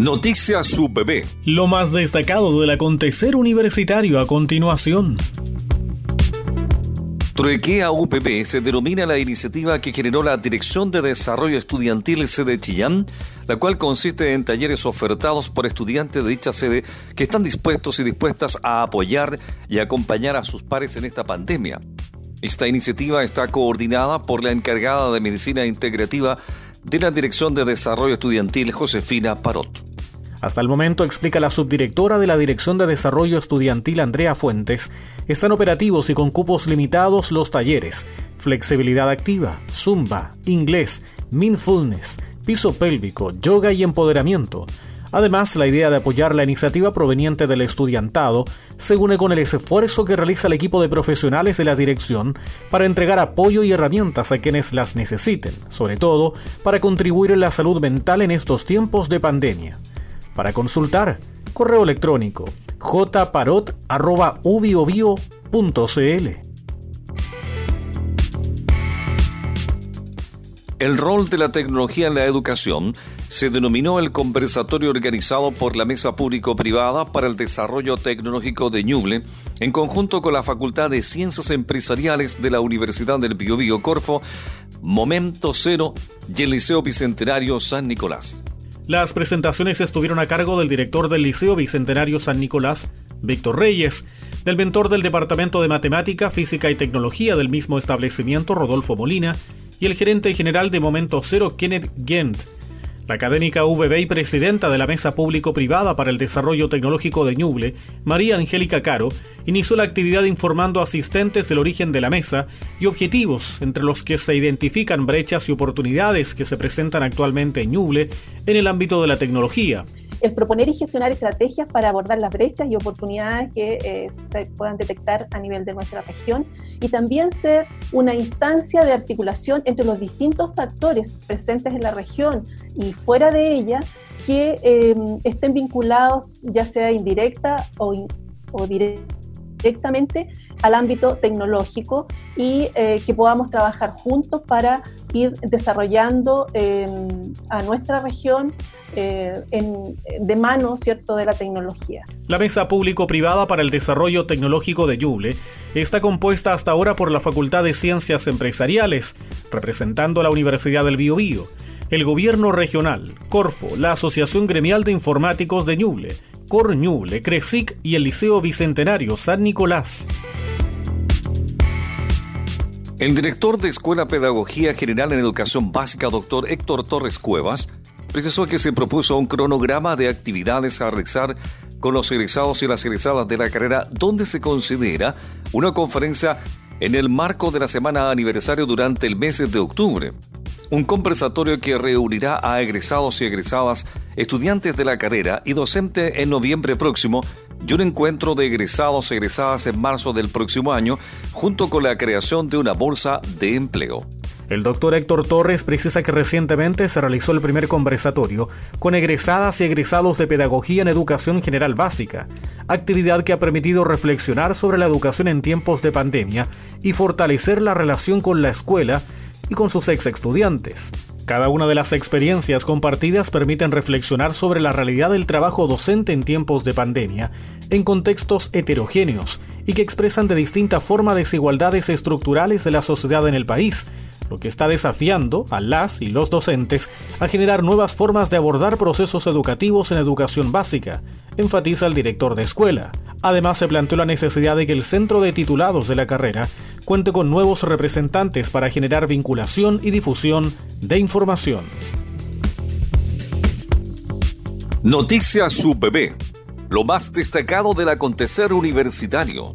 Noticias UPB. Lo más destacado del acontecer universitario a continuación. Truequea UPB se denomina la iniciativa que generó la Dirección de Desarrollo Estudiantil sede Chillán, la cual consiste en talleres ofertados por estudiantes de dicha sede que están dispuestos y dispuestas a apoyar y acompañar a sus pares en esta pandemia. Esta iniciativa está coordinada por la encargada de Medicina Integrativa de la Dirección de Desarrollo Estudiantil, Josefina Parot. Hasta el momento, explica la subdirectora de la Dirección de Desarrollo Estudiantil Andrea Fuentes, están operativos y con cupos limitados los talleres, flexibilidad activa, zumba, inglés, mindfulness, piso pélvico, yoga y empoderamiento. Además, la idea de apoyar la iniciativa proveniente del estudiantado se une con el esfuerzo que realiza el equipo de profesionales de la dirección para entregar apoyo y herramientas a quienes las necesiten, sobre todo para contribuir en la salud mental en estos tiempos de pandemia. Para consultar, correo electrónico jparot.ubiobio.cl. El rol de la tecnología en la educación se denominó el conversatorio organizado por la Mesa Público-Privada para el Desarrollo Tecnológico de Ñuble, en conjunto con la Facultad de Ciencias Empresariales de la Universidad del Biobío Corfo, Momento Cero y el Liceo Bicentenario San Nicolás. Las presentaciones estuvieron a cargo del director del Liceo Bicentenario San Nicolás, Víctor Reyes, del mentor del Departamento de Matemática, Física y Tecnología del mismo establecimiento, Rodolfo Molina, y el gerente general de Momento Cero, Kenneth Gent. La académica VB y presidenta de la Mesa Público-Privada para el Desarrollo Tecnológico de Ñuble, María Angélica Caro, inició la actividad informando a asistentes del origen de la mesa y objetivos, entre los que se identifican brechas y oportunidades que se presentan actualmente en Ñuble en el ámbito de la tecnología el proponer y gestionar estrategias para abordar las brechas y oportunidades que eh, se puedan detectar a nivel de nuestra región y también ser una instancia de articulación entre los distintos actores presentes en la región y fuera de ella que eh, estén vinculados ya sea indirecta o, o directamente al ámbito tecnológico y eh, que podamos trabajar juntos para ir desarrollando em, a nuestra región eh, de mano ¿cierto? de la tecnología. La Mesa Público-Privada para el Desarrollo Tecnológico de Yuble está compuesta hasta ahora por la Facultad de Ciencias Empresariales, representando a la Universidad del Biobío, el Gobierno Regional, Corfo, la Asociación Gremial de Informáticos de Ñuble, Cor Ñuble, CRESIC y el Liceo Bicentenario San Nicolás. El director de Escuela Pedagogía General en Educación Básica, doctor Héctor Torres Cuevas, precisó que se propuso un cronograma de actividades a realizar con los egresados y las egresadas de la carrera, donde se considera una conferencia en el marco de la semana aniversario durante el mes de octubre. Un conversatorio que reunirá a egresados y egresadas, estudiantes de la carrera y docente en noviembre próximo y un encuentro de egresados y egresadas en marzo del próximo año, junto con la creación de una bolsa de empleo. El doctor Héctor Torres precisa que recientemente se realizó el primer conversatorio con egresadas y egresados de Pedagogía en Educación General Básica, actividad que ha permitido reflexionar sobre la educación en tiempos de pandemia y fortalecer la relación con la escuela y con sus ex estudiantes. Cada una de las experiencias compartidas permiten reflexionar sobre la realidad del trabajo docente en tiempos de pandemia, en contextos heterogéneos y que expresan de distinta forma desigualdades estructurales de la sociedad en el país, lo que está desafiando a las y los docentes a generar nuevas formas de abordar procesos educativos en educación básica, enfatiza el director de escuela. Además, se planteó la necesidad de que el centro de titulados de la carrera cuente con nuevos representantes para generar vinculación y difusión de información. Noticias UPB, lo más destacado del acontecer universitario.